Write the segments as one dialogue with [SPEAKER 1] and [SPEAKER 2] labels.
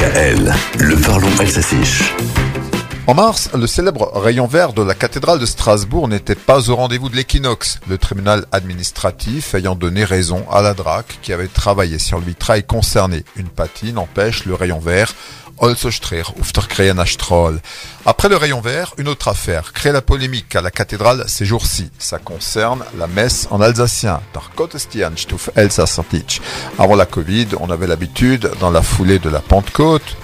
[SPEAKER 1] DKL, le parlons alsacien.
[SPEAKER 2] En mars, le célèbre rayon vert de la cathédrale de Strasbourg n'était pas au rendez-vous de l'équinoxe, le tribunal administratif ayant donné raison à la DRAC qui avait travaillé sur le vitrail concerné. Une patine empêche le rayon vert après le rayon vert, une autre affaire crée la polémique à la cathédrale ces jours-ci. Ça concerne la messe en alsacien, Avant la Covid, on avait l'habitude, dans la foulée de la Pentecôte,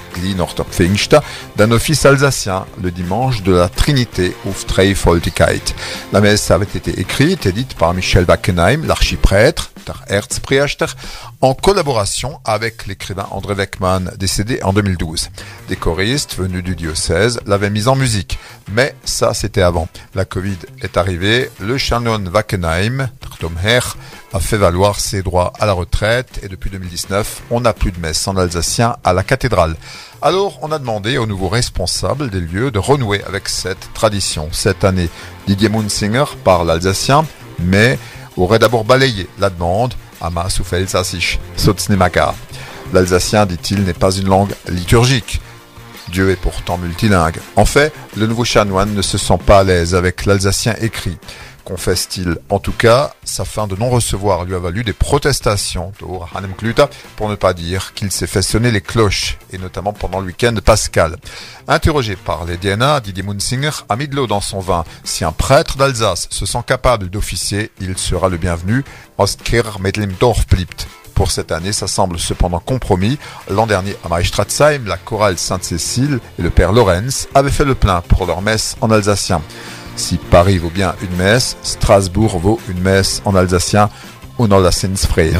[SPEAKER 2] d'un office alsacien le dimanche de la Trinité auf Dreifoltigkeit. La messe avait été écriite et dite par Michel Wackenheim, l'archiprêtre, en collaboration avec l'écrivain André Weckmann, décédé en 2012. Des choristes venus du diocèse l'avaient mise en musique, mais ça c'était avant. La Covid est arrivée, le chanoine Wackenheim, a fait valoir ses droits à la retraite et depuis 2019, on n'a plus de messe en alsacien à la cathédrale. Alors, on a demandé au nouveau responsable des lieux de renouer avec cette tradition. Cette année, Didier Munsinger parle alsacien, mais aurait d'abord balayé la demande à L'alsacien, dit-il, n'est pas une langue liturgique. Dieu est pourtant multilingue. En fait, le nouveau chanoine ne se sent pas à l'aise avec l'alsacien écrit confesse-t-il. En tout cas, sa fin de non-recevoir lui a valu des protestations pour ne pas dire qu'il s'est fait sonner les cloches, et notamment pendant le week-end pascal. Interrogé par les DNA, Didier Munsinger a mis de l'eau dans son vin. Si un prêtre d'Alsace se sent capable d'officier, il sera le bienvenu. Pour cette année, ça semble cependant compromis. L'an dernier, à Maestratzheim, la chorale Sainte-Cécile et le père Lorenz avaient fait le plein pour leur messe en alsacien. Si Paris vaut bien une messe, Strasbourg vaut une messe en alsacien ou dans la Sensfrede.